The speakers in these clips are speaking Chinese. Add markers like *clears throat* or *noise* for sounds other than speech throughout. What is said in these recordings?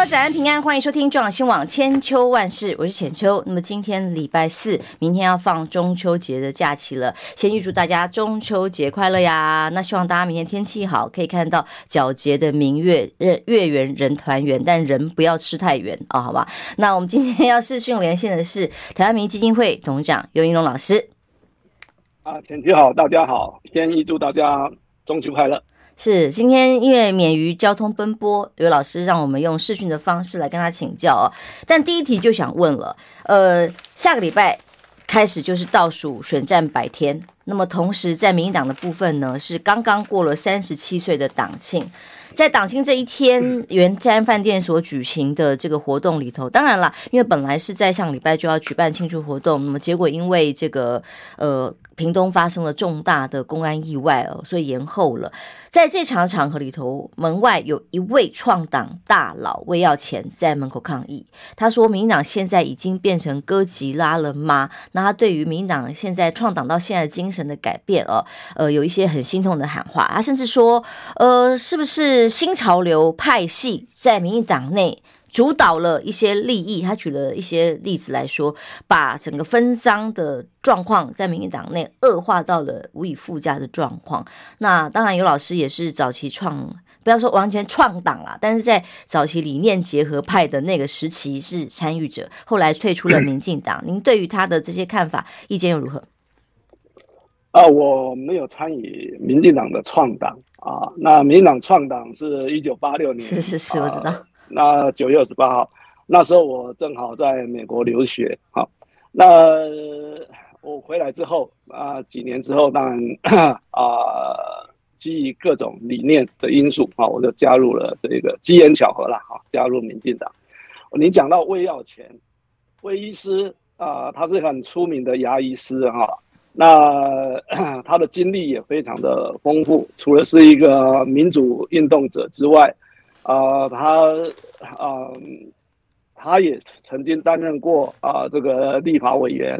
朋友早安平安，欢迎收听中广新网千秋万事，我是浅秋。那么今天礼拜四，明天要放中秋节的假期了，先预祝大家中秋节快乐呀！那希望大家明天天气好，可以看到皎洁的明月，月月圆人团圆，但人不要吃太圆哦，好吧？那我们今天要视讯连线的是台湾民基金会董事长游盈隆老师。啊，浅秋好，大家好，先预祝大家中秋快乐。是，今天因为免于交通奔波，刘老师让我们用视讯的方式来跟他请教哦。但第一题就想问了，呃，下个礼拜开始就是倒数选战百天，那么同时在民进党的部分呢，是刚刚过了三十七岁的党庆。在党庆这一天，圆山饭店所举行的这个活动里头，当然啦，因为本来是在上礼拜就要举办庆祝活动，那么结果因为这个呃屏东发生了重大的公安意外哦，所以延后了。在这场场合里头，门外有一位创党大佬魏耀前在门口抗议，他说：“民党现在已经变成哥吉拉了吗？”那他对于民党现在创党到现在精神的改变哦，呃，有一些很心痛的喊话。他甚至说：“呃，是不是？”是新潮流派系在民进党内主导了一些利益，他举了一些例子来说，把整个分赃的状况在民进党内恶化到了无以复加的状况。那当然，有老师也是早期创，不要说完全创党啦，但是在早期理念结合派的那个时期是参与者，后来退出了民进党。您对于他的这些看法，意见又如何？啊，我没有参与民进党的创党啊。那民进党创党是一九八六年，是是是，我知道。啊、那九月二十八号，那时候我正好在美国留学。好、那我回来之后啊，几年之后，当然啊，基于各种理念的因素啊，我就加入了这个机缘巧合了哈、加入民进党。你讲到魏耀前，魏医师啊，他是很出名的牙医师哈。那 *clears throat* 他的经历也非常的丰富，除了是一个民主运动者之外，啊、呃，他啊、呃，他也曾经担任过啊、呃、这个立法委员，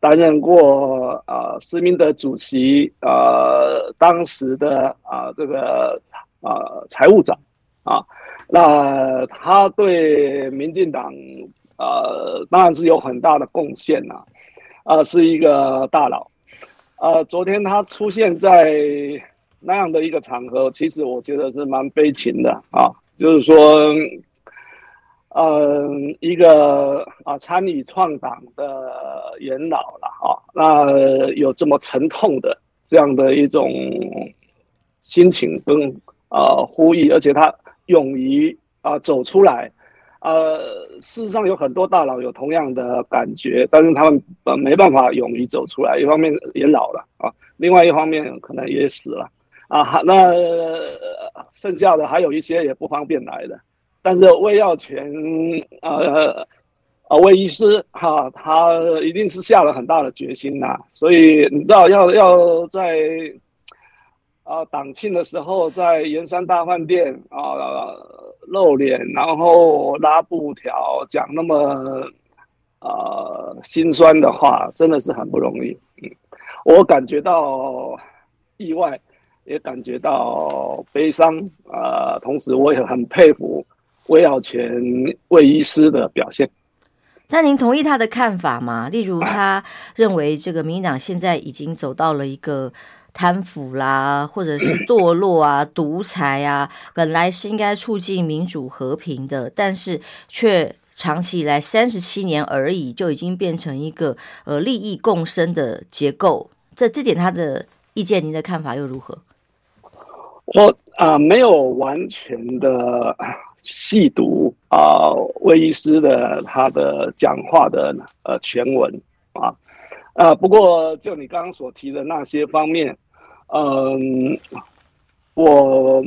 担任过啊、呃、施明德主席啊、呃、当时的啊、呃、这个啊、财务长啊，那他对民进党呃当然是有很大的贡献呐。啊、是一个大佬，呃，昨天他出现在那样的一个场合，其实我觉得是蛮悲情的啊，就是说，嗯、一个啊参与创党的元老了啊，那有这么沉痛的这样的一种心情跟啊呼吁，而且他勇于啊走出来。呃，事实上有很多大佬有同样的感觉，但是他们呃没办法勇于走出来，一方面也老了啊，另外一方面可能也死了啊。那剩下的还有一些也不方便来的，但是魏耀全呃啊魏医师哈，他一定是下了很大的决心呐，所以你知道要要在。啊，党庆的时候在盐山大饭店啊露脸，然后拉布条，讲那么啊心酸的话，真的是很不容易。嗯，我感觉到意外，也感觉到悲伤啊。同时，我也很佩服魏耀前魏医师的表现。那您同意他的看法吗？例如，他认为这个民进党现在已经走到了一个。贪腐啦，或者是堕落啊、*laughs* 独裁啊，本来是应该促进民主和平的，但是却长期以来三十七年而已，就已经变成一个呃利益共生的结构。这这点他的意见，您的看法又如何？我啊、没有完全的细读啊，魏医师的他的讲话的呃全文啊，呃，不过就你刚刚所提的那些方面。嗯，我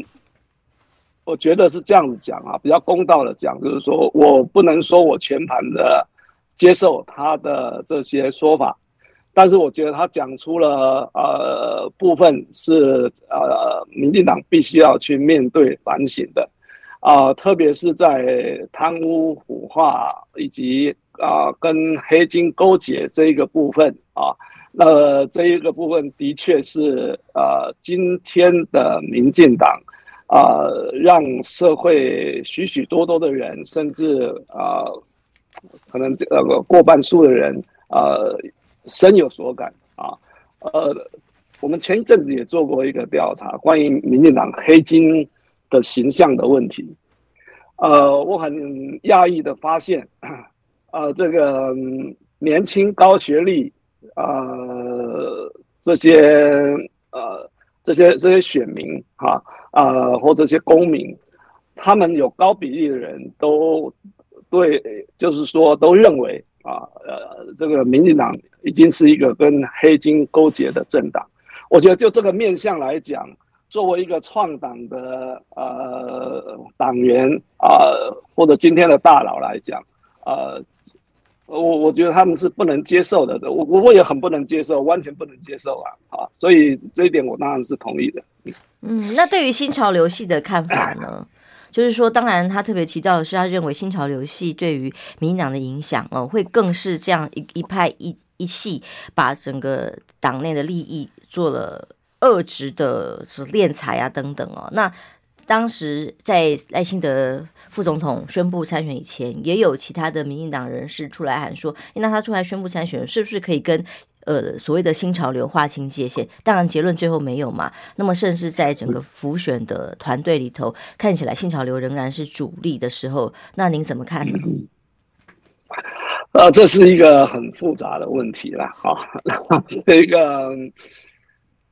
我觉得是这样子讲啊，比较公道的讲，就是说我不能说我全盘的接受他的这些说法，但是我觉得他讲出了呃部分是呃民进党必须要去面对反省的，啊，特别是在贪污腐化以及啊跟黑金勾结这一个部分啊，那这一个部分的确是呃今天的民进党啊，让社会许许多多的人，甚至啊可能这个过半数的人啊深有所感啊，呃，我们前一阵子也做过一个调查，关于民进党黑金。的形象的问题，呃，我很讶异的发现，*clears throat* 呃，这个年轻高学历，呃，这些呃这些这些选民哈，呃，或这些公民，他们有高比例的人都对，就是说都认为啊，呃，这个民进党已经是一个跟黑金勾结的政党。我觉得就这个面向来讲。作为一个创党的呃党员啊、或者今天的大佬来讲，呃，我我觉得他们是不能接受的，我我也很不能接受，完全不能接受啊，啊，所以这一点我当然是同意的。嗯，那对于新潮流系的看法呢？就是说，当然他特别提到的是，他认为新潮流系对于民党的影响哦，会更是这样一一派一一系把整个党内的利益做了。遏制的是敛财啊等等哦，那当时在赖清德副总统宣布参选以前，也有其他的民进党人士出来喊说，那他出来宣布参选，是不是可以跟呃所谓的新潮流划清界限？当然结论最后没有嘛。那么甚至在整个浮选的团队里头，看起来新潮流仍然是主力的时候，那您怎么看呢？呃，这是一个很复杂的问题了，哈，*laughs* 这个。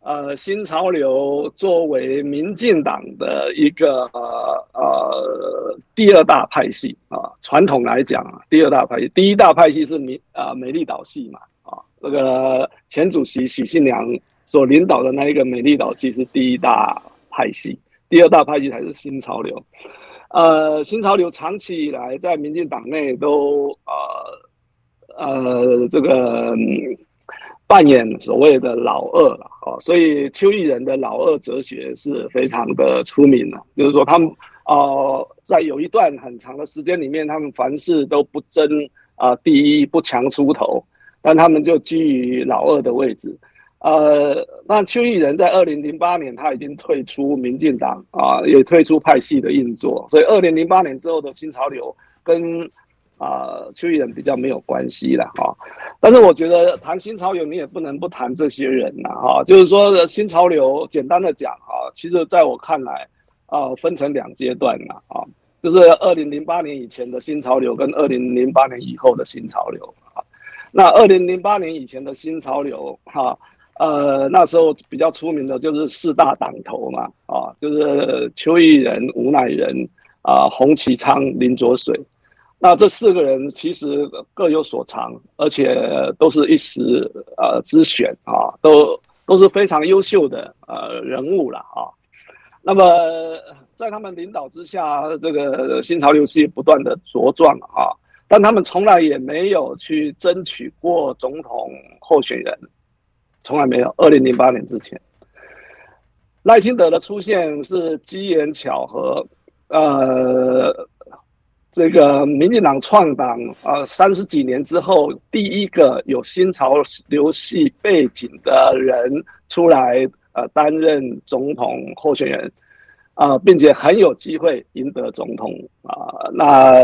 呃，新潮流作为民进党的一个呃呃第二大派系啊，传统来讲啊，第二大派系，第一大派系是民啊美丽岛系嘛啊，这个前主席许信良所领导的那一个美丽岛系是第一大派系，第二大派系才是新潮流。呃，新潮流长期以来在民进党内都呃呃这个。扮演所谓的老二了，哦，所以邱毅仁的老二哲学是非常的出名的，就是说他们呃在有一段很长的时间里面，他们凡事都不争啊第一，不强出头，但他们就居于老二的位置。呃，那邱毅仁在二零零八年他已经退出民进党啊，也退出派系的运作，所以二零零八年之后的新潮流跟。啊，邱毅人比较没有关系了哈，但是我觉得谈新潮流，你也不能不谈这些人呐哈。就是说，新潮流简单的讲哈，其实在我看来啊，分成两阶段了啊，就是二零零八年以前的新潮流跟二零零八年以后的新潮流啊。那二零零八年以前的新潮流哈，呃，那时候比较出名的就是四大党头嘛啊，就是邱毅人、吴乃仁啊、洪奇昌、林卓水。那这四个人其实各有所长，而且都是一时呃之选啊，都都是非常优秀的呃人物了啊。那么在他们领导之下，这个新潮流系不断的茁壮啊，但他们从来也没有去争取过总统候选人，从来没有。二零零八年之前，赖清德的出现是机缘巧合，呃。这个民进党创党啊，三十几年之后，第一个有新潮流系背景的人出来呃担任总统候选人啊，并且很有机会赢得总统啊。那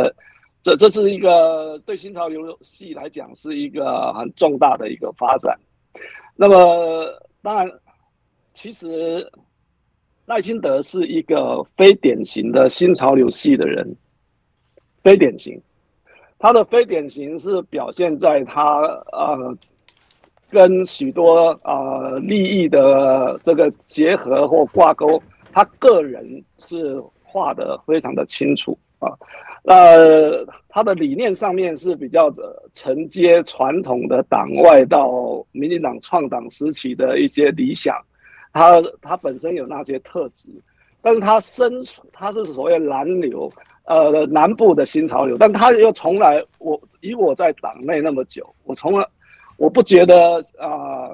这这是一个对新潮流系来讲是一个很重大的一个发展。那么当然，其实赖清德是一个非典型的新潮流系的人。非典型，他的非典型是表现在他呃，跟许多呃利益的这个结合或挂钩，他个人是画的非常的清楚啊。呃，他的理念上面是比较承接传统的党外到民进党创党时期的一些理想，他他本身有那些特质，但是他身处他是所谓蓝流。呃，南部的新潮流，但他又从来，我以我在党内那么久，我从来我不觉得啊，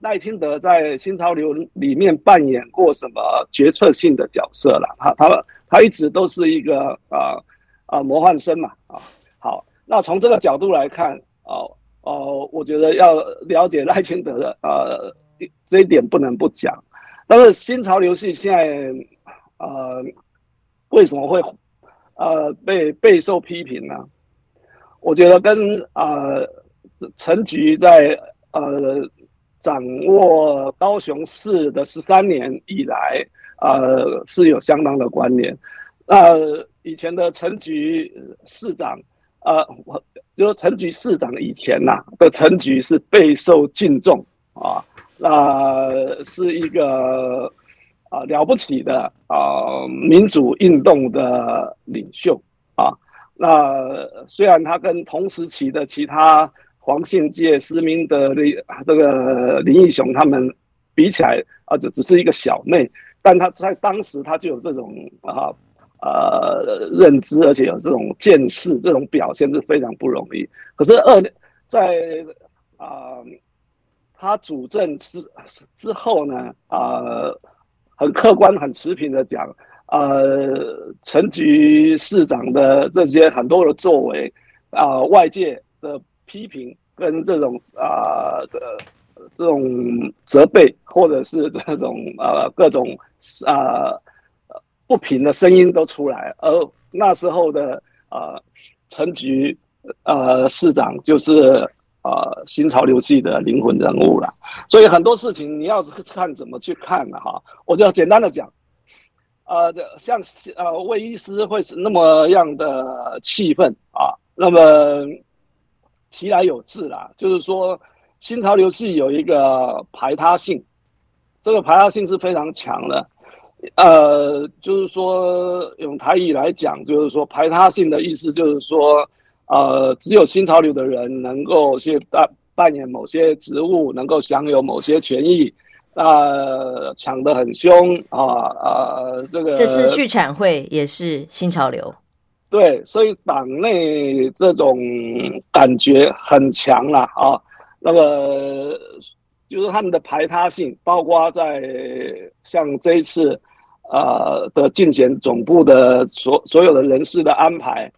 赖、清德在新潮流里面扮演过什么决策性的角色了。他他他一直都是一个啊啊模范生嘛啊。好，那从这个角度来看，哦哦，我觉得要了解赖清德的呃这一点不能不讲。但是新潮流系现在呃为什么会呃被备受批评呢？我觉得跟呃陈菊在呃掌握高雄市的十三年以来，呃是有相当的关联。呃，以前的陈菊市长，呃，我就是陈菊市长以前呐、啊、的陈菊是备受敬重啊，那、是一个啊、了不起的啊、民主运动的领袖啊。那虽然他跟同时期的其他黄信介、施明德林这个林义雄他们比起来啊，这只是一个小妹，但他在当时他就有这种啊呃认知，而且有这种见识，这种表现是非常不容易。可是二在啊、他主政之之后呢啊、很客观、很持平的讲。呃，陈局市长的这些很多的作为，啊、呃，外界的批评跟这种啊的、这种责备，或者是这种呃各种啊、呃、不平的声音都出来，而那时候的呃陈局呃市长就是呃新潮流系的灵魂人物了，所以很多事情你要看怎么去看了哈，我就要简单的讲。呃，这像呃，魏医师会是那么样的气愤啊，那么其来有自啦，就是说新潮流系有一个排他性，这个排他性是非常强的，呃，就是说用台语来讲，就是说排他性的意思就是说，呃，只有新潮流的人能够去扮扮演某些职务，能够享有某些权益。呃，抢得很凶啊！呃，这个这次续产会也是新潮流，对，所以党内这种感觉很强了啊。那么就是他们的排他性，包括在像这一次呃的竞选总部的所所有的人事的安排，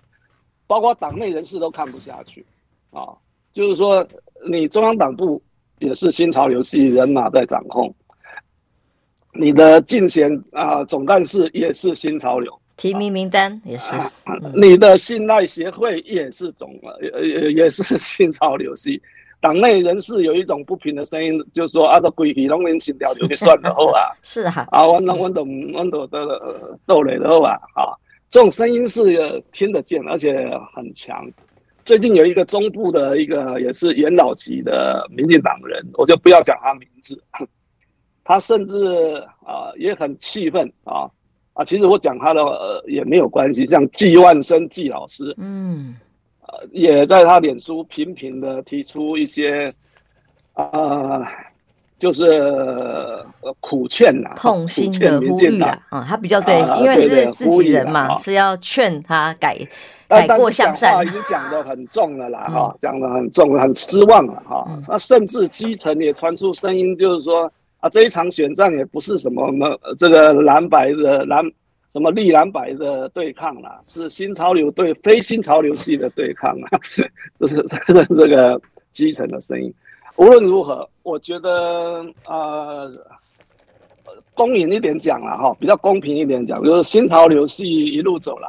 包括党内人士都看不下去啊。就是说，你中央党部。也是新潮流系人马在掌控，你的竞选啊、呃、总干事也是新潮流，提名名单也是，啊嗯、你的信赖协会也是总也也也是新潮流系，党内人士有一种不平的声音，就是说啊，这规矩拢能新潮流就算了好啊，*laughs* 是啊，啊，我那我都我都的斗磊的好啊，啊，这种声音是听得见，而且很强。最近有一个中部的一个也是元老级的民进党人，我就不要讲他名字，*laughs* 他甚至啊、呃、也很气愤啊啊，其实我讲他的、呃、也没有关系，像季万生季老师，嗯，呃，也在他脸书频频的提出一些啊、呃，就是、呃、苦劝呐、啊，痛心的呼吁啊，啊，他比较对，因为是自己人嘛，是要劝他改。改过向善，已经讲得很重了啦，哈、嗯，讲得很重，很失望了，哈、嗯。那甚至基层也传出声音，就是说啊，这一场选战也不是什么么这个蓝白的蓝什么绿蓝白的对抗啦，是新潮流对非新潮流系的对抗啊，*laughs* 就是这个这个基层的声音。无论如何，我觉得呃。公允一点讲了哈，比较公平一点讲，就是新潮流系一路走来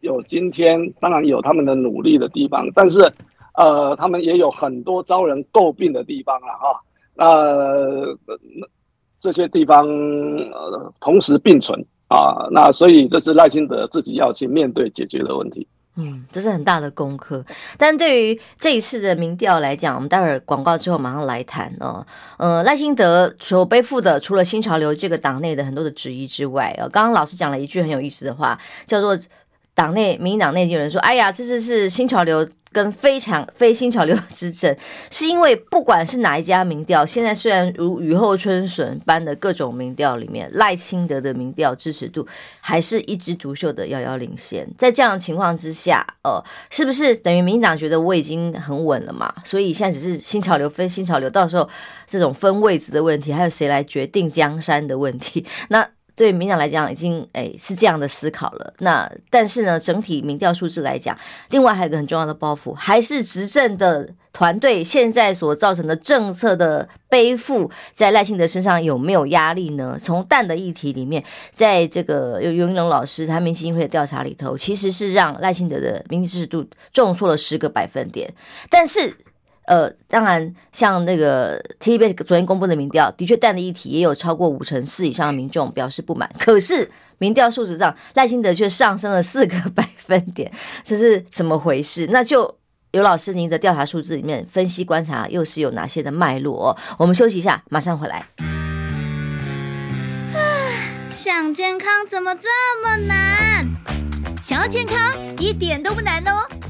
有今天，当然有他们的努力的地方，但是，呃，他们也有很多遭人诟病的地方了哈。那、呃、这些地方呃同时并存啊，那所以这是赖清德自己要去面对解决的问题。嗯，这是很大的功课。但对于这一次的民调来讲，我们待会儿广告之后马上来谈哦。呃，赖清德所背负的，除了新潮流这个党内的很多的质疑之外，呃，刚刚老师讲了一句很有意思的话，叫做党内民进党内就有人说：“哎呀，这次是新潮流。”跟非常非新潮流 *laughs* 之争，是因为不管是哪一家民调，现在虽然如雨后春笋般的各种民调里面，赖清德的民调支持度还是一枝独秀的遥遥领先。在这样的情况之下，呃，是不是等于民进党觉得我已经很稳了嘛？所以现在只是新潮流非新潮流，到时候这种分位置的问题，还有谁来决定江山的问题？*laughs* 那对民进党来讲已经诶是这样的思考了。那但是呢，整体民调数字来讲，另外还有一个很重要的包袱，还是执政的团队现在所造成的政策的背负，在赖清德身上有没有压力呢？从蛋的议题里面，在这个游游盈隆老师他民意基金会的调查里头，其实是让赖清德的民意支持度重挫了十个百分点，但是。呃，当然，像那个 TVBS 昨天公布的民调，的确蛋的议题也有超过五成四以上的民众表示不满。可是民调数值上，赖清德却上升了四个百分点，这是怎么回事？那就游老师您的调查数字里面分析观察，又是有哪些的脉络？我们休息一下，马上回来。*sighs* 想健康怎么这么难？想要健康一点都不难哦。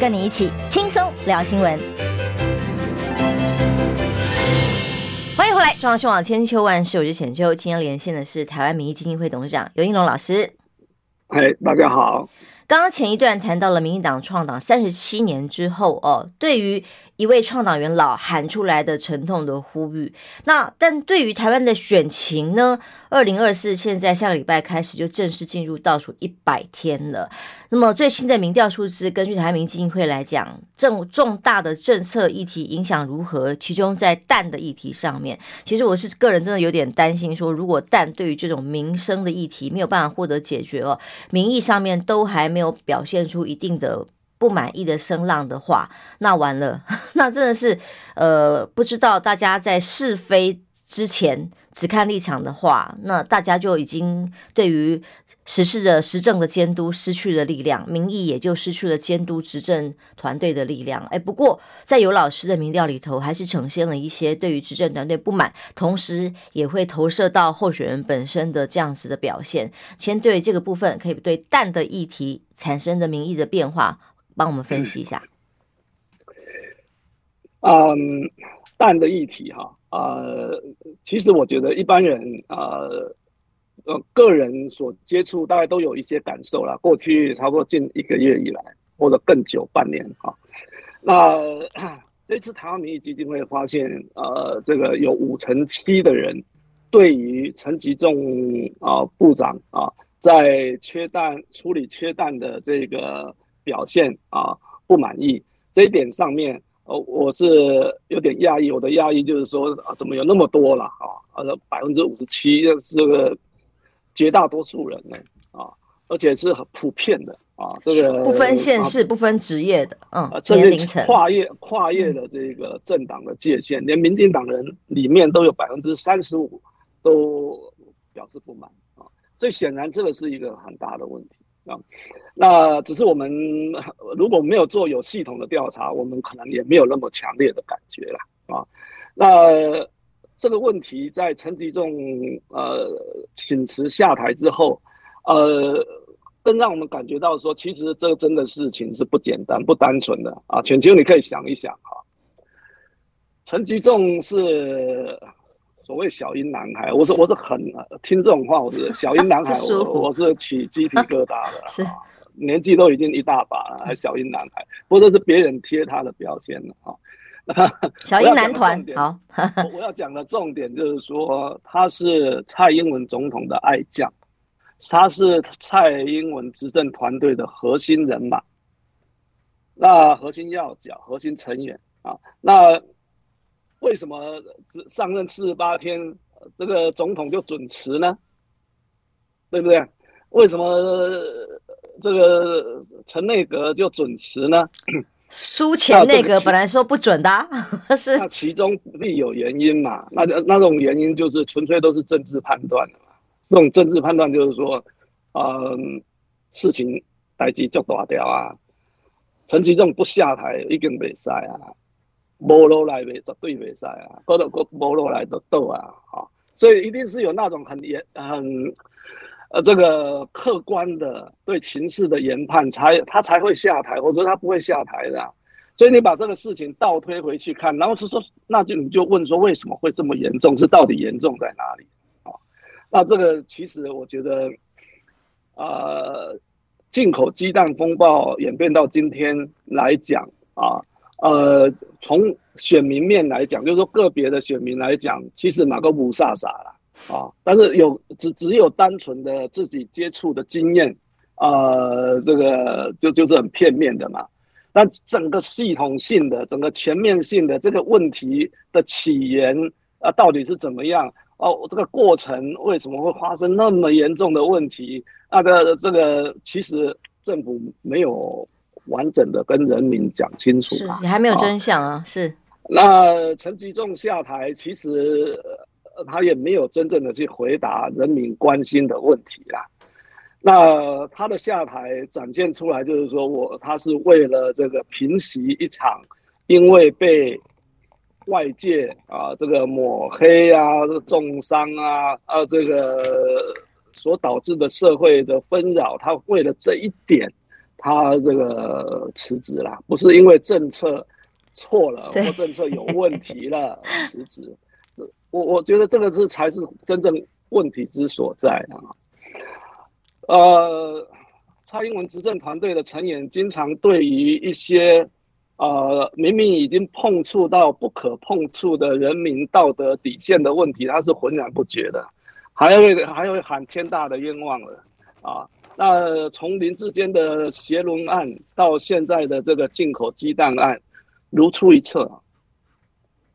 跟你一起轻松聊新闻，欢迎回来，中央新闻网千秋万事，我是浅秋。今天连线的是台湾民意基金会董事长尤英龙老师。嗨，大家好。刚刚前一段谈到了民进党创党三十七年之后哦，对于一位创党元老喊出来的沉痛的呼吁，那但对于台湾的选情呢？二零二四现在下个礼拜开始就正式进入倒数一百天了。那么最新的民调数字，根据台民基金会来讲，重重大的政策议题影响如何？其中在蛋的议题上面，其实我是个人真的有点担心，说如果蛋对于这种民生的议题没有办法获得解决哦，民意上面都还没有表现出一定的不满意的声浪的话，那完了，*laughs* 那真的是呃，不知道大家在是非。之前只看立场的话，那大家就已经对于实施的实政的监督失去了力量，民意也就失去了监督执政团队的力量。哎，不过在尤老师的民调里头，还是呈现了一些对于执政团队不满，同时也会投射到候选人本身的这样子的表现。先对这个部分，可以对蛋的议题产生的民意的变化，帮我们分析一下。嗯，蛋的议题哈。呃，其实我觉得一般人呃呃个人所接触大概都有一些感受啦。过去差不多近一个月以来，或者更久半年哈。那这次台湾民意基金会发现，呃，这个有五成七的人对于陈吉仲啊部长啊在缺蛋处理缺蛋的这个表现啊不满意，这一点上面。呃，我是有点讶异，我的讶异就是说，啊，怎么有那么多了啊？啊，百分之五十七，这个绝大多数人呢，啊，而且是很普遍的啊，这个不分县市、啊、不分职业的，嗯，年龄层跨越跨越的这个政党的界限，嗯、连民进党人里面都有百分之三十五都表示不满啊，所以显然这个是一个很大的问题。啊，那只是我们如果没有做有系统的调查，我们可能也没有那么强烈的感觉了啊。那这个问题在陈吉仲呃请辞下台之后，呃，更让我们感觉到说，其实这真的事情是不简单、不单纯的啊。全球，你可以想一想哈，陈吉仲是。所谓小英男孩，我是我是很听这种话，我是小英男孩，*laughs* 我我是起鸡皮疙瘩的。*laughs* 是，年纪都已经一大把了，还小英男孩，不过这是别人贴他的标签了啊。*laughs* 小英男团，好，我要讲的重点就是说，他是蔡英文总统的爱将，他是蔡英文执政团队的核心人马，那核心要角、核心成员啊，那。为什么只上任四十八天，这个总统就准辞呢？对不对？为什么这个陈内阁就准辞呢？苏前内阁本来说不准的，*laughs* 是那其中必有原因嘛？那那种原因就是纯粹都是政治判断的嘛。这种政治判断就是说，嗯，事情代志就大掉啊，陈其仲不下台已经没赛啊。无落来袂绝对袂使啊，嗰度嗰无落来就倒啊，哈，所以一定是有那种很严、很呃这个客观的对情势的研判才，他才会下台，或者他不会下台的、所以你把这个事情倒推回去看，然后是说，那就你就问说为什么会这么严重？是到底严重在哪里？啊，那这个其实我觉得，呃，进口鸡蛋风暴演变到今天来讲啊，呃，从选民面来讲，就是说个别的选民来讲，其实哪个不傻傻了啊？但是有只只有单纯的自己接触的经验，呃，这个就就是很片面的嘛。那整个系统性的、整个全面性的这个问题的起源啊，到底是怎么样？哦，这个过程为什么会发生那么严重的问题？那个这个其实政府没有完整的跟人民讲清楚，你还没有真相啊？是。那陈吉仲下台，其实他也没有真正的去回答人民关心的问题啦。那他的下台展现出来，就是说我他是为了这个平息一场，因为被外界啊这个抹黑啊、重伤啊啊这个所导致的社会的纷扰，他为了这一点，他这个辞职了，不是因为政策错了或政策有问题了辞职。我我觉得这个是才是真正问题之所在啊。呃，蔡英文执政团队的成员经常对于一些呃明明已经碰触到不可碰触的人民道德底线的问题，他是浑然不觉的，还会还会喊天大的冤枉了啊！那从林志坚的协伦案到现在的这个进口鸡蛋案，如出一辙！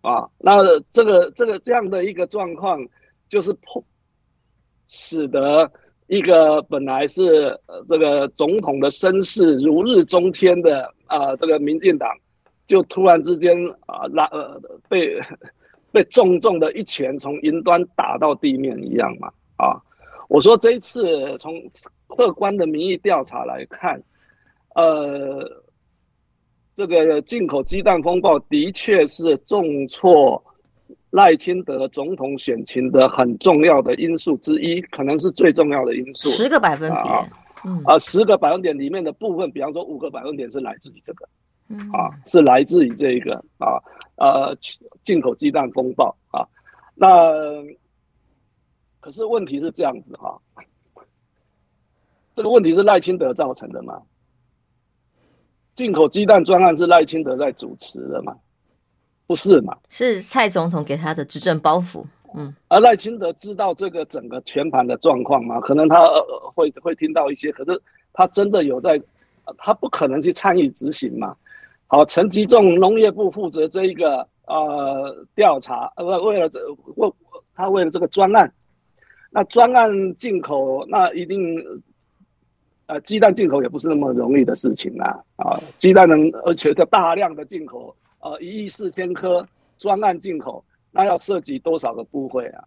啊那这个这个这样的一个状况，就是碰使得。一个本来是这个总统的声势如日中天的啊、这个民进党就突然之间啊拉呃被被重重的一拳从云端打到地面一样嘛啊！我说这一次从客观的民意调查来看，呃，这个进口鸡蛋风暴的确是重挫。赖清德总统选情的很重要的因素之一，可能是最重要的因素。十个百分点，啊，嗯、啊，十个百分点里面的部分，比方说五个百分点是来自于这个，嗯、啊，是来自于这一个啊，呃，进口鸡蛋风暴啊。那可是问题是这样子哈，这个问题是赖清德造成的吗？进口鸡蛋专案是赖清德在主持的嘛？不是嘛？是蔡总统给他的执政包袱。嗯，而赖清德知道这个整个全盘的状况吗？可能他会会听到一些，可是他真的有在，他不可能去参与执行嘛。好，陈吉仲农业部负责这一个呃调查，呃为了这为他为了这个专案，那专案进口那一定呃鸡蛋进口也不是那么容易的事情啊啊，鸡蛋能而且的大量的进口。呃，一亿四千颗专案进口，那要涉及多少个部会啊？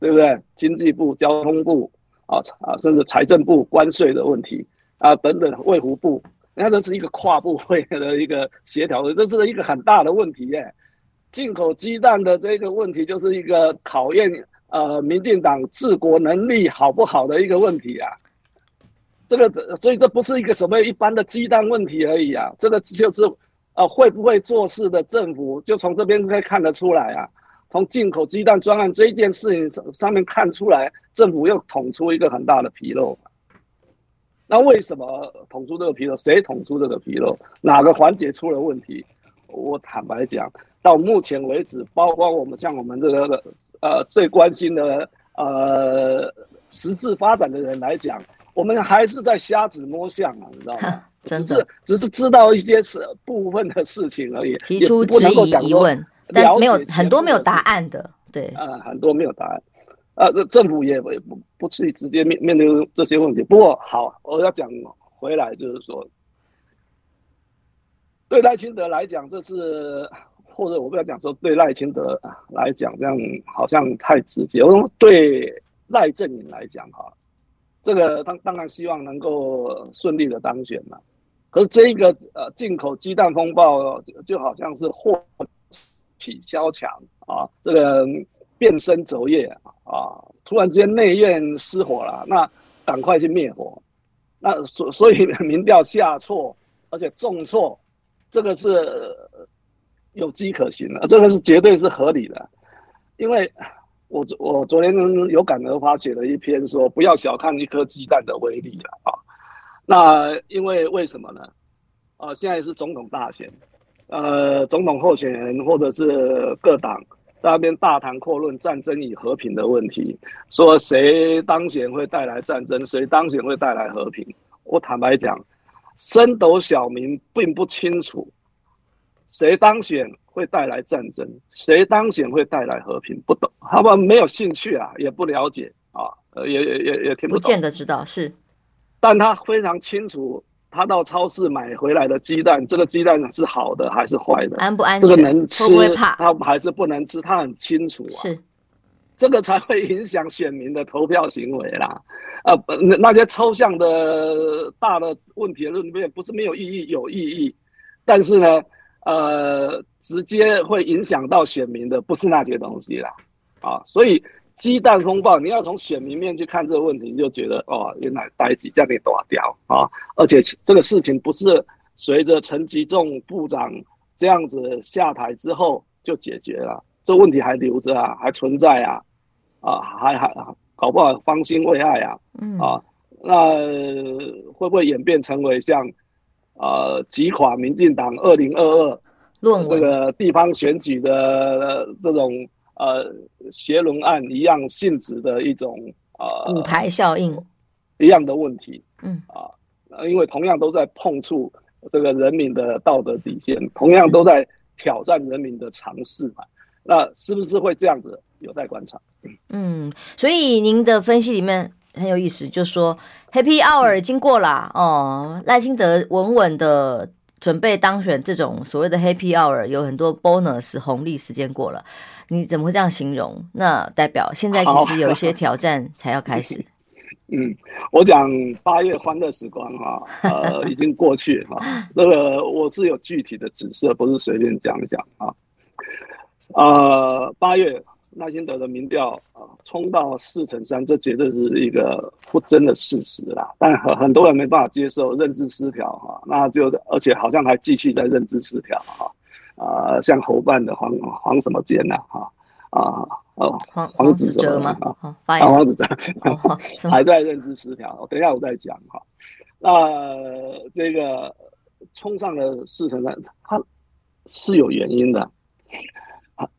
对不对？经济部、交通部啊啊，甚至财政部关税的问题啊等等，卫福部，那这是一个跨部会的一个协调，这是一个很大的问题耶。进口鸡蛋的这个问题，就是一个考验呃民进党治国能力好不好的一个问题啊。这个所以这不是一个什么一般的鸡蛋问题而已啊，这个就是。啊，会不会做事的政府就从这边可以看得出来啊？从进口鸡蛋专案这一件事情上上面看出来，政府又捅出一个很大的纰漏。那为什么捅出这个纰漏？谁捅出这个纰漏？哪个环节出了问题？我坦白讲，到目前为止，包括我们像我们这个呃最关心的呃实质发展的人来讲，我们还是在瞎子摸象啊，你知道吗？*laughs* 只是只是知道一些是部分的事情而已，提出质疑疑问，但没有很多没有答案的，对，啊，很多没有答案，啊，这政府也不不至于直接面面对这些问题。不过好，我要讲回来，就是说，对赖清德来讲，这是或者我不要讲说对赖清德来讲，这样好像太直接。我说对赖正颖来讲，哈，这个当当然希望能够顺利的当选嘛。可是这一个呃进口鸡蛋风暴就，好像是祸起萧墙啊，这个变身轴业啊，突然之间内院失火了，那赶快去灭火。那所所以民调下挫，而且重挫，这个是有机可循的，这个是绝对是合理的。因为我我昨天有感而发写了一篇说，不要小看一颗鸡蛋的威力了啊。那因为为什么呢？啊，现在是总统大选，呃，总统候选人或者是各党。在那边大谈阔论战争与和平的问题，说谁当选会带来战争，谁当选会带来和平。我坦白讲，升斗小民并不清楚谁当选会带来战争，谁当选会带来和平，不懂，他们没有兴趣啊，也不了解啊，呃也也也也听不懂，不见得知道是，但他非常清楚。他到超市买回来的鸡蛋，这个鸡蛋是好的还是坏的？安不安全？这个能吃？会不会怕？他还是不能吃？他很清楚啊。是，这个才会影响选民的投票行为啦。呃，那那些抽象的大的问题论辩不是没有意义，有意义。但是呢，呃，直接会影响到选民的不是那些东西啦。啊，所以。鸡蛋风暴，你要从选民面去看这个问题，你就觉得哦，原来代志这样给打掉啊！而且这个事情不是随着陈吉仲部长这样子下台之后就解决了，这问题还留着啊，还存在啊，啊，还还搞不好方兴未艾啊，啊，那会不会演变成为像呃击垮民进党二零二二这个地方选举的这种？呃，邪轮案一样性质的一种呃，骨牌效应一样的问题，嗯啊，因为同样都在碰触这个人民的道德底线，同样都在挑战人民的常识嘛，那是不是会这样子？有待观察。嗯，所以您的分析里面很有意思，就说 Happy Hour 已经过了哦，赖清德稳稳的准备当选，这种所谓的 Happy Hour 有很多 bonus 红利时间过了。你怎么会这样形容？那代表现在其实有一些挑战才要开始。*laughs* 嗯，我讲八月欢乐时光哈，*laughs* 呃，已经过去哈。那个我是有具体的指示，不是随便讲讲啊。呃，八月赖清德的民调啊，冲到四成三，这绝对是一个不争的事实啦。但很很多人没办法接受，认知失调哈，那就而且好像还继续在认知失调哈。啊、呃，像侯办的黄黄什么坚呐，哈啊哦，黄黄子哲嘛，啊黄子哲还在认知失调，等一下我再讲哈。那、呃、这个冲上了四成三，它是有原因的。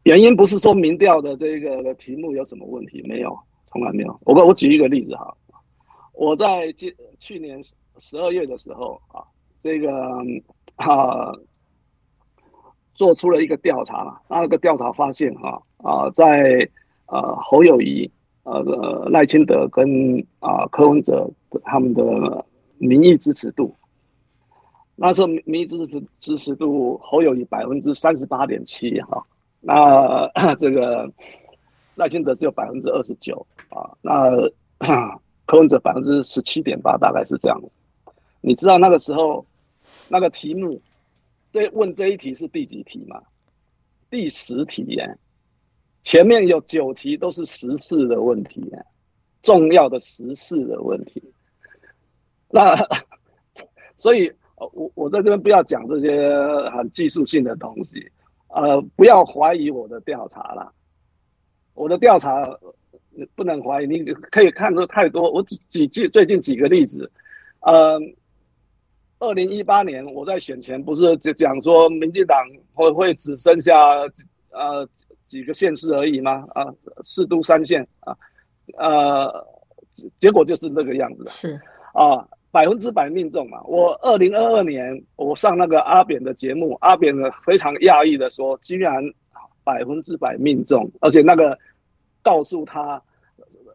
原因不是说民调的这个的题目有什么问题，没有，从来没有。我我举一个例子哈，我在去年十二月的时候啊，这个啊。做出了一个调查，那个调查发现，哈啊，在呃侯友谊、呃赖清德跟啊柯文哲他们的民意支持度，那时候民意支持支持度侯友谊百分之三十八点七哈，那 *coughs* 这个赖清德只有百分之二十九啊，那 *coughs* 柯文哲百分之十七点八，大概是这样。你知道那个时候那个题目？这问这一题是第几题吗？第十题耶，前面有九题都是时事的问题耶，重要的时事的问题。那 *laughs* 所以，我我在这边不要讲这些很技术性的东西，呃，不要怀疑我的调查了。我的调查不能怀疑，你可以看出太多。我举举最近几个例子，呃。二零一八年，我在选前不是就讲说，民进党会会只剩下呃几个县市而已吗？啊，四都三县啊，呃，结果就是这个样子。是啊，百分之百命中嘛。我二零二二年我上那个阿扁的节目，阿扁呢非常讶异的说，居然百分之百命中，而且那个告诉他。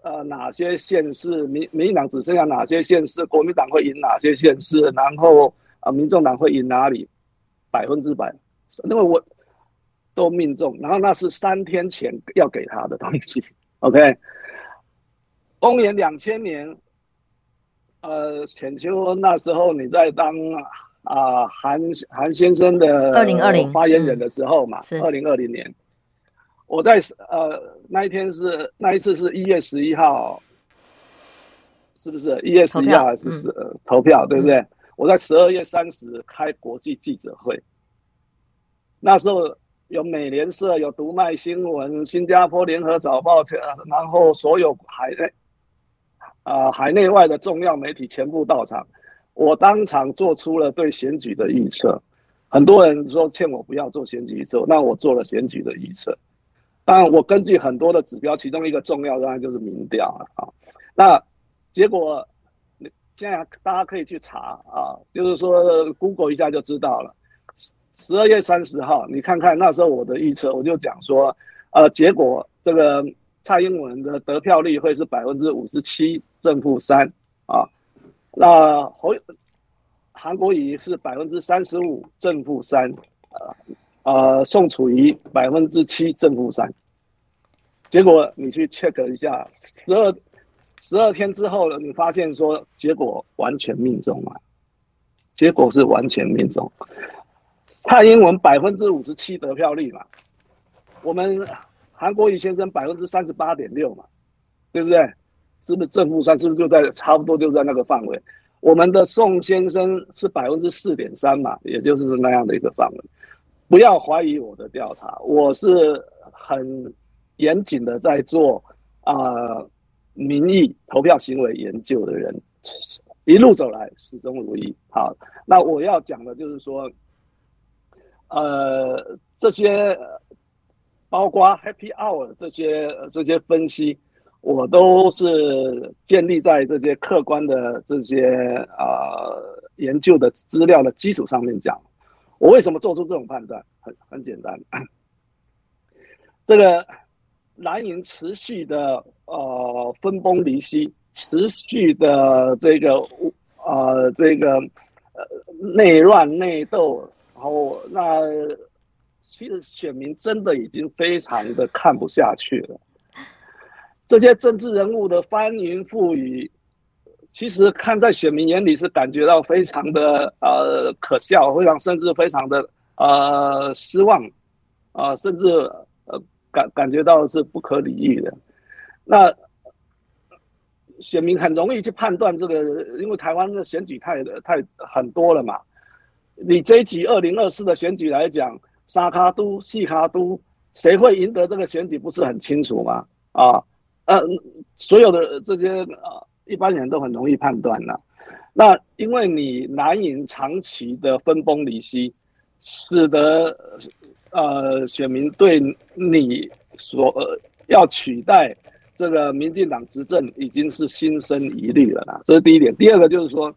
呃，哪些县市民民进党只剩下哪些县市，国民党会赢哪些县市，然后啊，民众党会赢哪里，百分之百，因为我都命中，然后那是三天前要给他的东西，OK。公元两千年，呃，浅秋那时候你在当啊韩韩先生的二零二零发言人的时候嘛，二零二零年。我在呃那一天是那一次是一月十一号是不是一月十一号还是十投票，对不对？我在十二月三十开国际记者会，那时候有美联社、有读卖新闻、新加坡联合早报，然后所有海内啊海内外的重要媒体全部到场，我当场做出了对选举的预测。很多人说劝我不要做选举预测，那我做了选举的预测。当然，我根据很多的指标，其中一个重要当然就是民调了啊。那结果。现在大家可以去查啊，就是说 Google 一下就知道了。十二月三十号，你看看那时候我的预测，我就讲说，呃，结果这个蔡英文的得票率会是百分之五十七正负三啊，那侯韩国瑜是百分之三十五正负三，呃呃，宋楚瑜百分之七正负三。结果你去 check 一下十二。十二天之后呢，你发现说结果完全命中了，结果是完全命中。蔡英文百分之五十七得票率嘛，我们韩国瑜先生百分之三十八点六嘛，对不对？是不是正负三？是不是就在差不多就在那个范围？我们的宋先生是百分之四点三嘛，也就是那样的一个范围。不要怀疑我的调查，我是很严谨的在做啊。民意投票行为研究的人，一路走来始终如一。好，那我要讲的就是说，呃，这些包括 Happy Hour 这些这些分析，我都是建立在这些客观的这些呃研究的资料的基础上面讲。我为什么做出这种判断？很很简单，这个。蓝营持续的呃分崩离析，持续的这个呃这个呃内乱内斗，然后那其实选民真的已经非常的看不下去了。这些政治人物的翻云覆雨，其实看在选民眼里是感觉到非常的呃可笑，非常甚至非常的呃失望啊、呃，甚至呃。感感觉到是不可理喻的，那选民很容易去判断这个，因为台湾的选举太太很多了嘛。你这一局二零二四的选举来讲，三卡都、四卡都，谁会赢得这个选举不是很清楚吗？啊，呃，所有的这些呃，一般人都很容易判断了。那因为你蓝营长期的分崩离析，使得。呃，选民对你所、要取代这个民进党执政已经是心生疑虑了啦，这是第一点。第二个就是说，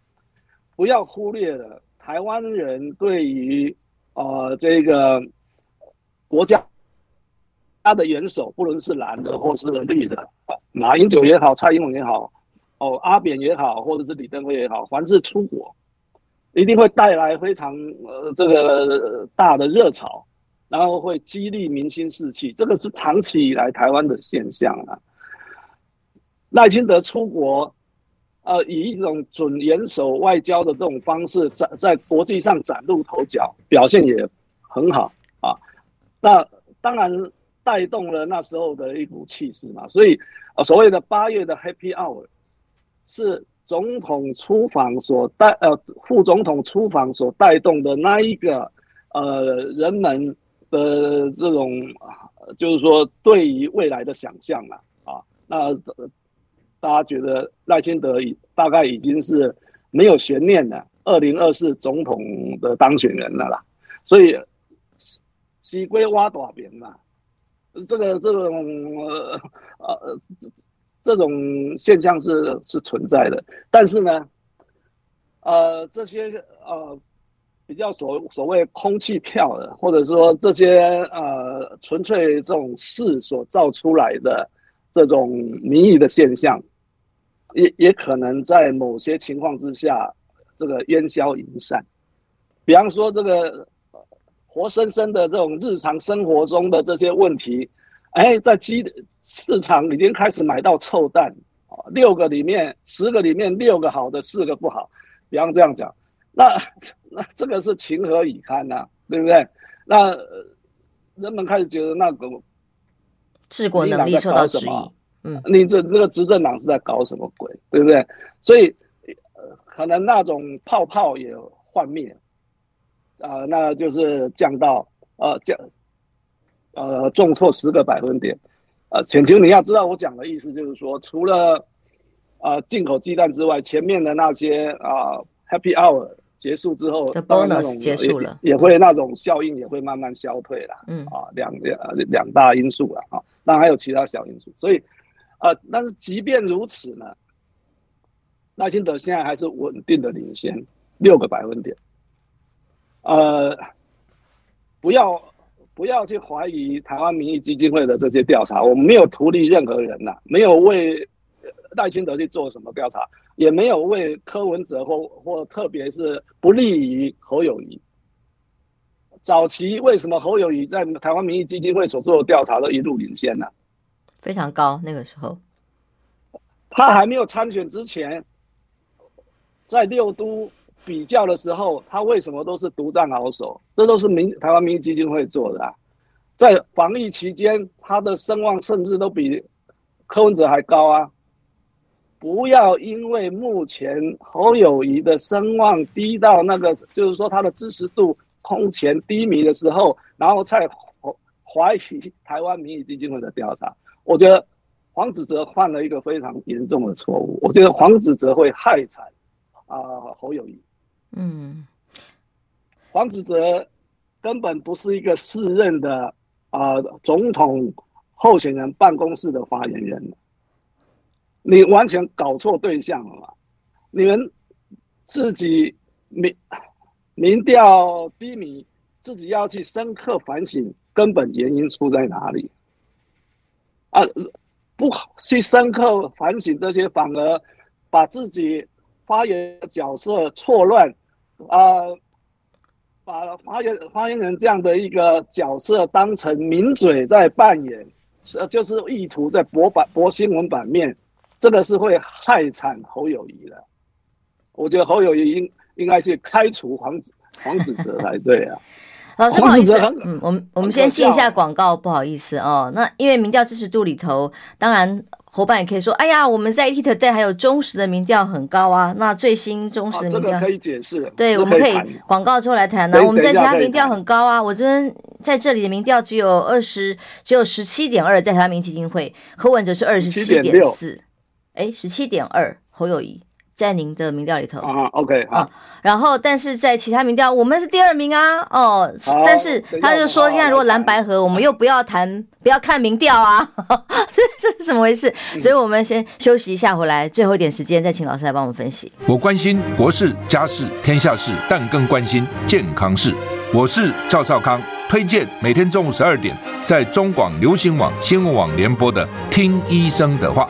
不要忽略了台湾人对于呃这个国家他的元首，不论是蓝的或是绿的，马英九也好，蔡英文也好，哦阿扁也好，或者是李登辉也好，凡是出国，一定会带来非常呃这个大的热潮。然后会激励民心士气，这个是长期以来台湾的现象啊。赖清德出国，呃，以一种准元首外交的这种方式在，在在国际上崭露头角，表现也很好啊。那当然带动了那时候的一股气势嘛。所以，呃，所谓的八月的 Happy Hour，是总统出访所带，呃，副总统出访所带动的那一个，呃，人们。的这种，就是说对于未来的想象啊，啊，那大家觉得赖清德已大概已经是没有悬念的二零二四总统的当选人了啦，所以西归挖大边嘛，这个这种呃呃这种现象是是存在的，但是呢，呃这些呃。比较所所谓空气票的，或者说这些呃纯粹这种事所造出来的这种民意的现象，也也可能在某些情况之下，这个烟消云散。比方说这个活生生的这种日常生活中的这些问题，哎，在鸡市场已经开始买到臭蛋啊，六个里面十个里面六个好的，四个不好，比方这样讲。那那这个是情何以堪呐、啊，对不对？那人们开始觉得那个治国能力受到质疑，嗯，你这这个执政党是在搞什么鬼，对不对？所以，呃，可能那种泡泡也幻灭，啊、呃，那就是降到呃降，呃重挫十个百分点，呃，浅秋你要知道我讲的意思就是说，除了呃进口鸡蛋之外，前面的那些啊、呃、Happy Hour。结束之后的 bonus 结束了，也会那种效应也会慢慢消退了。嗯啊，两两两大因素了啊，当然还有其他小因素。所以，呃，但是即便如此呢，耐心德现在还是稳定的领先六个百分点。呃，不要不要去怀疑台湾民意基金会的这些调查，我们没有图利任何人呐，没有为赖清德去做什么调查。也没有为柯文哲或或特别是不利于侯友谊。早期为什么侯友谊在台湾民意基金会所做的调查都一路领先呢？非常高，那个时候，他还没有参选之前，在六都比较的时候，他为什么都是独占鳌首？这都是民台湾民意基金会做的啊。在防疫期间，他的声望甚至都比柯文哲还高啊。不要因为目前侯友谊的声望低到那个，就是说他的支持度空前低迷的时候，然后再怀疑台湾民意基金会的调查。我觉得黄子哲犯了一个非常严重的错误。我觉得黄子哲会害惨啊侯友谊。嗯，黄子哲根本不是一个适任的啊总统候选人办公室的发言人。你完全搞错对象了嘛？你们自己民民调低迷，自己要去深刻反省根本原因出在哪里啊？不去深刻反省这些，反而把自己发言的角色错乱啊，把发言发言人这样的一个角色当成名嘴在扮演，是就是意图在博版博新闻版面。这个是会害惨侯友谊的，我觉得侯友谊应应该去开除黄子黄子哲才对啊。*laughs* 老师不好意思，嗯，我们我们先进一下广告，不好意思哦。那因为民调支持度里头，当然伙伴也可以说，哎呀，我们在 IT Today 还有忠实的民调很高啊。那最新忠实的民调、啊、可以解释，对，我们可以广告之后来谈呢。我们在其他民调很高啊，我这边在这里的民调只有二十，只有十七点二，在台湾民基金会，柯文哲是二十七点四。哎，十七点二，侯友宜在您的民调里头啊，OK 啊，然后但是在其他民调，我们是第二名啊，哦，但是他就说现在如果蓝白合，我们又不要谈，不要看民调啊，*laughs* 这是怎么回事？所以我们先休息一下，回来最后一点时间再请老师来帮我们分析。我关心国事、家事、天下事，但更关心健康事。我是赵少康，推荐每天中午十二点在中广流行网、新闻网联播的《听医生的话》。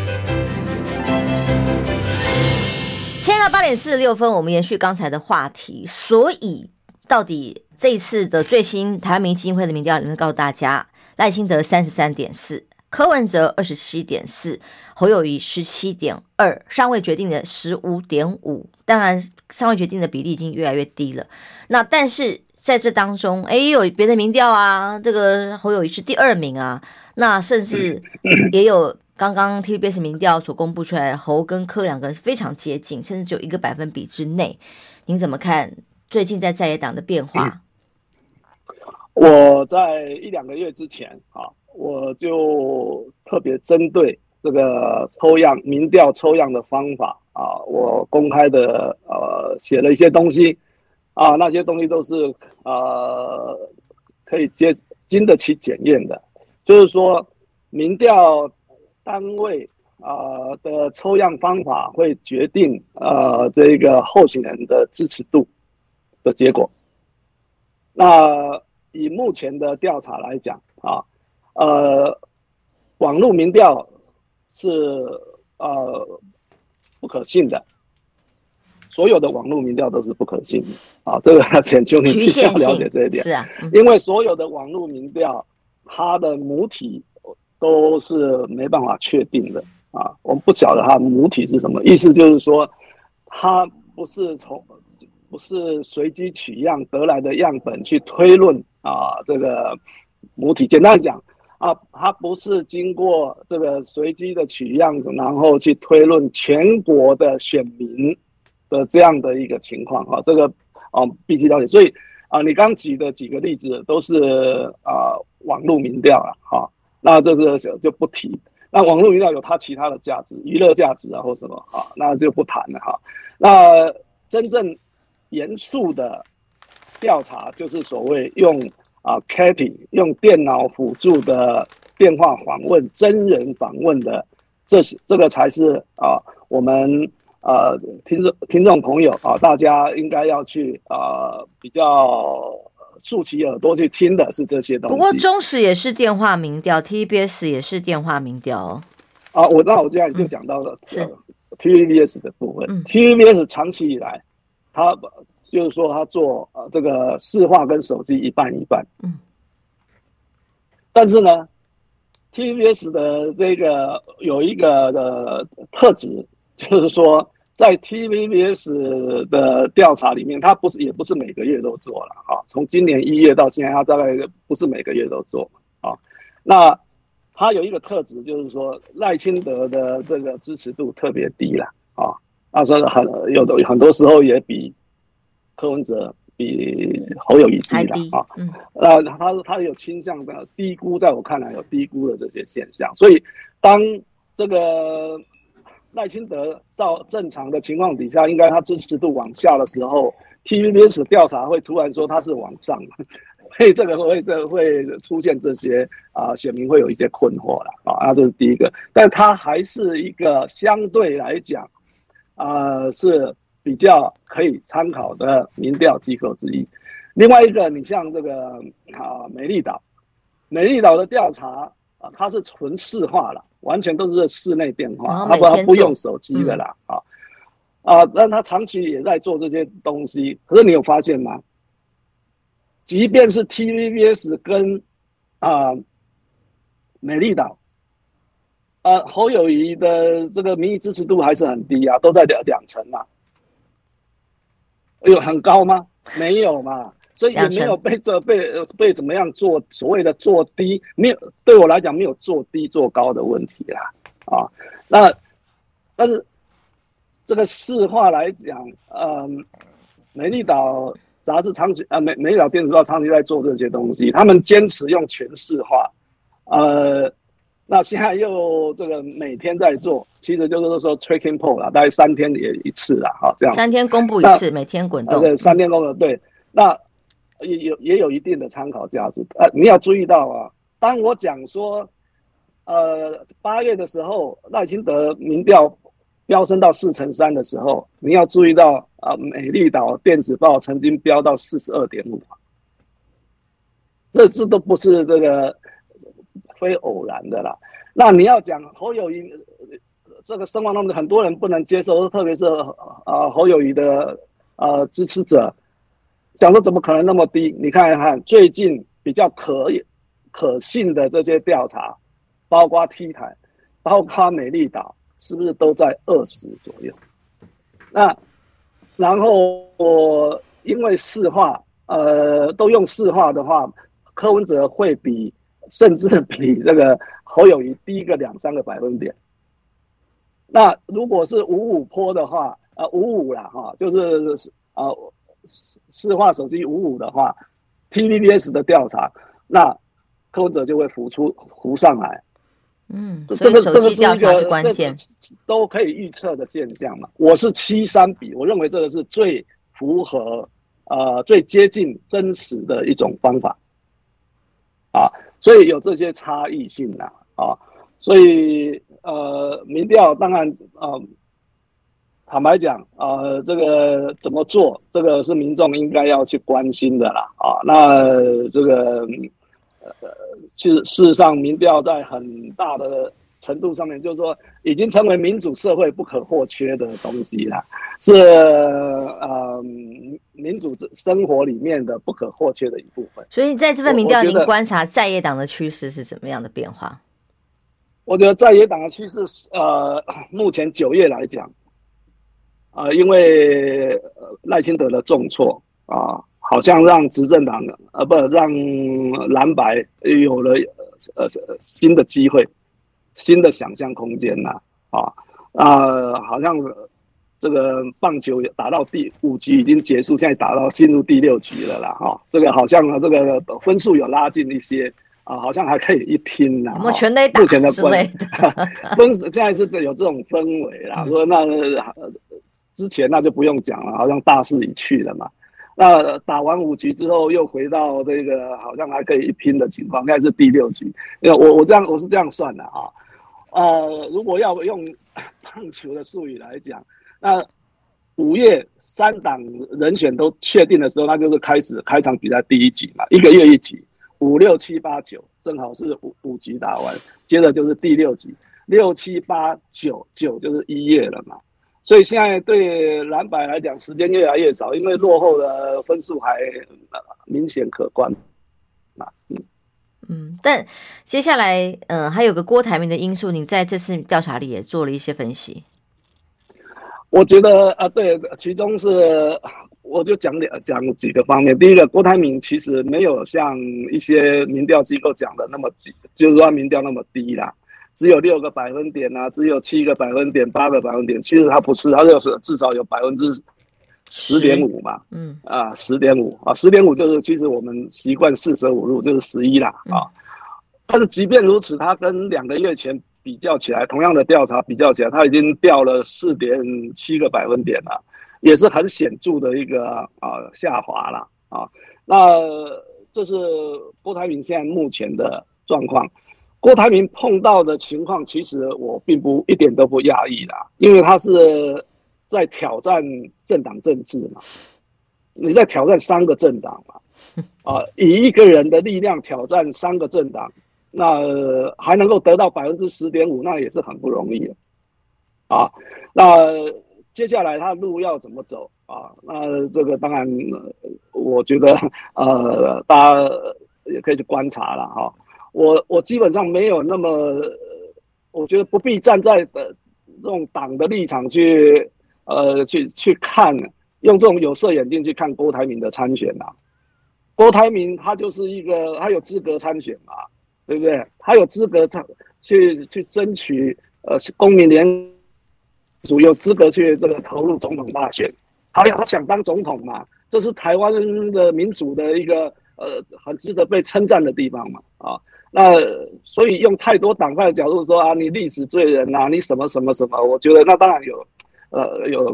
现在八点四十六分，我们延续刚才的话题。所以，到底这一次的最新台湾民意基金会的民调里面，告诉大家，赖清德三十三点四，柯文哲二十七点四，侯友谊十七点二，尚未决定的十五点五。当然，尚未决定的比例已经越来越低了。那但是在这当中，哎，有别的民调啊，这个侯友谊是第二名啊，那甚至 *laughs* 也有。刚刚 TVBS 民调所公布出来，侯跟柯两个人是非常接近，甚至只有一个百分比之内。您怎么看最近在在野党的变化？我在一两个月之前啊，我就特别针对这个抽样民调抽样的方法啊，我公开的呃写了一些东西啊，那些东西都是呃可以接经得起检验的，就是说民调。单位啊、呃、的抽样方法会决定呃这个候选人的支持度的结果。那以目前的调查来讲啊，呃，网络民调是呃不可信的，所有的网络民调都是不可信的啊。这个请求你必须要了解这一点，是啊，嗯、因为所有的网络民调，它的母体都是没办法确定的啊。我们不晓得它母体是什么意思，就是说它不是从不是随机取样得来的样本去推论啊，这个母体。简单讲啊，它不是经过这个随机的取样，然后去推论全国的选民的这样的一个情况啊。这个啊必须了解。所以啊，你刚举的几个例子都是啊网络民调了哈。那这个就就不提。那网络娱乐有它其他的价值，娱乐价值啊或什么啊，那就不谈了哈。那真正。严肃的调查就是所谓用啊 CATI 用电脑辅助的电话访问、真人访问的，这是这个才是啊我们呃听众听众朋友啊，大家应该要去啊比较竖起耳朵去听的是这些东西。不过中时也是电话民调，TVBS 也是电话民调哦。啊，我那我这样就讲到了、嗯、是 TVBS 的部分、嗯、，TVBS 长期以来。他就是说，他做呃这个市话跟手机一半一半，嗯，但是呢，TVBS 的这个有一个的特质，就是说在 TVBS 的调查里面，他不是也不是每个月都做了啊，从今年一月到现在，他大概不是每个月都做啊。那他有一个特质，就是说赖清德的这个支持度特别低了啊。他说很有的很多时候也比柯文哲比侯友谊低了啊，嗯，呃，他他有倾向的低估，在我看来有低估的这些现象，所以当这个赖清德照正常的情况底下，应该他支持度往下的时候，TVBS 调查会突然说他是往上，*laughs* 所以这个会这会出现这些啊，选民会有一些困惑了啊，那这是第一个，但他还是一个相对来讲。呃，是比较可以参考的民调机构之一。另外一个，你像这个啊，美丽岛，美丽岛的调查啊，它是纯市化了，完全都是室内电话，他不他不用手机的啦，啊啊，但他长期也在做这些东西。可是你有发现吗？即便是 TVBS 跟啊美丽岛。呃，侯友谊的这个民意支持度还是很低啊，都在两两成嘛。有很高吗？没有嘛，所以也没有被这被被怎么样做所谓的做低，没有对我来讲没有做低做高的问题啦。啊，那但是这个市话来讲，嗯，美丽岛杂志长期啊，美美丽岛电子报长期在做这些东西，他们坚持用全市话，呃。那现在又这个每天在做，其实就是说 tracking poll 啦，大概三天也一次啦，哈，这样。三天公布一次，每天滚动。对，三天公布，对。那也有也有一定的参考价值。呃，你要注意到啊，当我讲说，呃，八月的时候赖清德民调飙升到四成三的时候，你要注意到啊，美丽岛电子报曾经飙到四十二点五，这这都不是这个。非偶然的啦，那你要讲侯友谊这个声望当中很多人不能接受，特别是啊侯友谊的呃支持者，讲说怎么可能那么低？你看一看最近比较可可信的这些调查，包括 T 台，包括美丽岛，是不是都在二十左右？那然后我因为市话，呃，都用市话的话，柯文哲会比。甚至比这个侯友谊低个两三个百分点。那如果是五五坡的话，呃，五五啦哈，就是呃，市话手机五五的话，TVBS 的调查，那柯文哲就会浮出浮上来。嗯，这个这个是一个关键，都可以预测的现象嘛。我是七三比，我认为这个是最符合呃最接近真实的一种方法啊。所以有这些差异性呐，啊，所以呃，民调当然呃，坦白讲，呃，这个怎么做，这个是民众应该要去关心的啦，啊，那这个呃，其实事实上，民调在很大的程度上面，就是说已经成为民主社会不可或缺的东西了，是呃民主生活里面的不可或缺的一部分。所以在这份民调，您观察在野党的趋势是怎么样的变化？我觉得在野党的趋势，呃，目前九月来讲，啊、呃，因为赖清德的重挫啊，好像让执政党呃不让蓝白有了呃新的机会。新的想象空间呐，啊，啊，好像这个棒球打到第五局已经结束，现在打到进入第六局了啦，哈，这个好像呢，这个分数有拉近一些啊，好像还可以一拼呢。目前的关分 *laughs* 现在是有这种氛围啦，说那之前那就不用讲了，好像大势已去了嘛。那打完五局之后，又回到这个好像还可以拼的情况，应该是第六局。因为我我这样我是这样算的啊。呃，如果要用棒球的术语来讲，那五月三档人选都确定的时候，那就是开始开场比赛第一局嘛，一个月一局，五六七八九，正好是五五局打完，接着就是第六局，六七八九九就是一月了嘛。所以现在对蓝白来讲，时间越来越少，因为落后的分数还明显可观啊，嗯。嗯，但接下来，嗯、呃，还有个郭台铭的因素，你在这次调查里也做了一些分析。我觉得啊，对，其中是我就讲两讲几个方面。第一个，郭台铭其实没有像一些民调机构讲的那么低，就是说民调那么低啦，只有六个百分点啊，只有七个百分点、八个百分点。其实它不是，它就是至少有百分之十。点五嘛，嗯。啊，十点五。啊，十点五就是其实我们习惯四舍五入就是十一啦啊，但是即便如此，它跟两个月前比较起来，同样的调查比较起来，它已经掉了四点七个百分点了，也是很显著的一个啊下滑了啊。那这是郭台铭现在目前的状况，郭台铭碰到的情况，其实我并不一点都不讶异啦，因为他是。在挑战政党政治嘛？你在挑战三个政党嘛？*laughs* 啊，以一个人的力量挑战三个政党，那还能够得到百分之十点五，那也是很不容易的啊。那接下来他路要怎么走啊？那这个当然，我觉得呃，大家也可以去观察了哈。我我基本上没有那么，我觉得不必站在的这种党的立场去。呃，去去看，用这种有色眼镜去看郭台铭的参选呐、啊。郭台铭他就是一个，他有资格参选嘛，对不对？他有资格参去去争取呃公民联署，有资格去这个投入总统大选。他他想当总统嘛，这是台湾的民主的一个呃很值得被称赞的地方嘛啊。那所以用太多党派的角度说啊，你历史罪人呐，你什么什么什么，我觉得那当然有。呃，有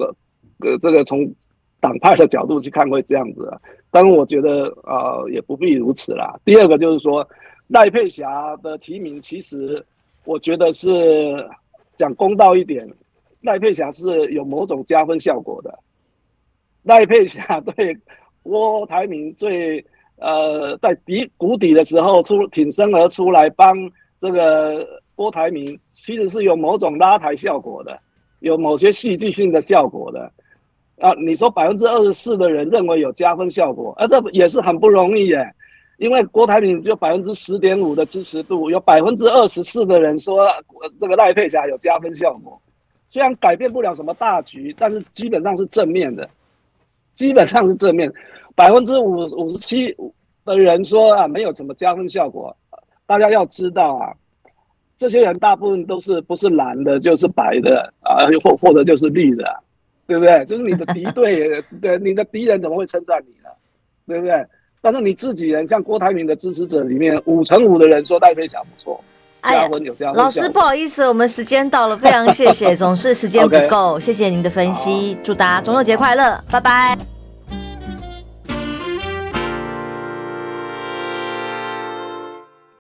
呃，这个从党派的角度去看会这样子啊，但我觉得啊、也不必如此啦。第二个就是说，赖佩霞的提名，其实我觉得是讲公道一点，赖佩霞是有某种加分效果的。赖佩霞 *laughs* 对郭台铭最呃在底谷底的时候出挺身而出来帮这个郭台铭，其实是有某种拉抬效果的。有某些戏剧性的效果的。啊，你说百分之二十四的人认为有加分效果，而、啊、这也是很不容易耶，因为郭台铭就百分之十点五的支持度，有百分之二十四的人说这个赖佩霞有加分效果，虽然改变不了什么大局，但是基本上是正面的，基本上是正面，百分之五五十七的人说啊没有什么加分效果，大家要知道啊。这些人大部分都是不是蓝的，就是白的啊，或或者就是绿的，对不对？就是你的敌对，对你的敌人怎么会称赞你呢？对不对？但是你自己人，像郭台铭的支持者里面，五成五的人说戴飞霞不错，加分有加。老师不好意思，我们时间到了，非常谢谢，总是时间不够 *laughs*. 谢谢您的分析，祝大家中秋节快乐，拜拜。